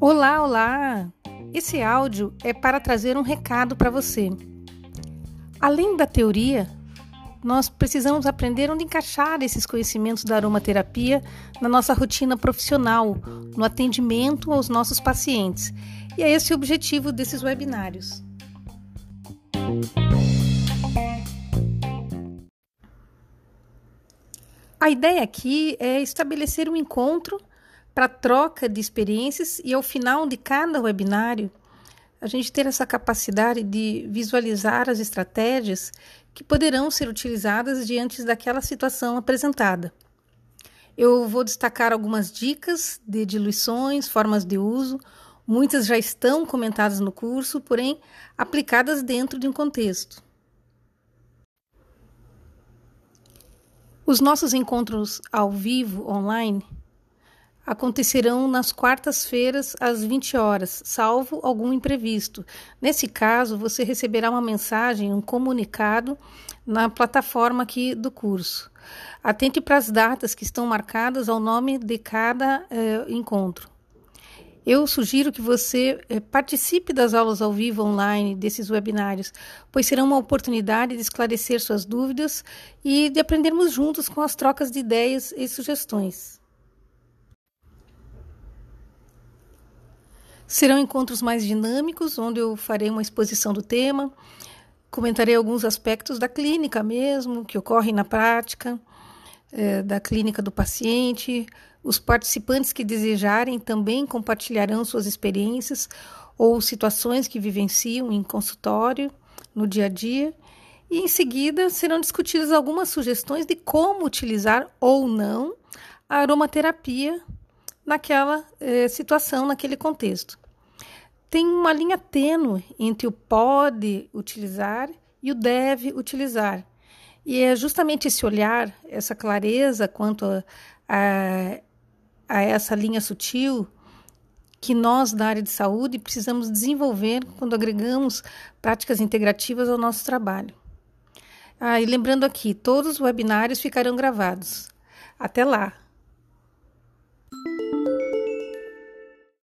Olá, olá! Esse áudio é para trazer um recado para você. Além da teoria, nós precisamos aprender onde encaixar esses conhecimentos da aromaterapia na nossa rotina profissional, no atendimento aos nossos pacientes. E é esse o objetivo desses webinários. A ideia aqui é estabelecer um encontro para troca de experiências e ao final de cada webinário a gente ter essa capacidade de visualizar as estratégias que poderão ser utilizadas diante daquela situação apresentada. Eu vou destacar algumas dicas de diluições, formas de uso, muitas já estão comentadas no curso, porém aplicadas dentro de um contexto. Os nossos encontros ao vivo, online, acontecerão nas quartas-feiras às 20 horas, salvo algum imprevisto. Nesse caso, você receberá uma mensagem, um comunicado na plataforma aqui do curso. Atente para as datas que estão marcadas ao nome de cada eh, encontro. Eu sugiro que você eh, participe das aulas ao vivo online desses webinários, pois serão uma oportunidade de esclarecer suas dúvidas e de aprendermos juntos com as trocas de ideias e sugestões. Serão encontros mais dinâmicos, onde eu farei uma exposição do tema, comentarei alguns aspectos da clínica mesmo, que ocorrem na prática, é, da clínica do paciente. Os participantes que desejarem também compartilharão suas experiências ou situações que vivenciam em consultório, no dia a dia. E em seguida serão discutidas algumas sugestões de como utilizar ou não a aromaterapia naquela eh, situação, naquele contexto tem uma linha tênue entre o pode utilizar e o deve utilizar. E é justamente esse olhar, essa clareza quanto a, a, essa linha sutil que nós, da área de saúde, precisamos desenvolver quando agregamos práticas integrativas ao nosso trabalho. Ah, e lembrando aqui, todos os webinários ficarão gravados. Até lá!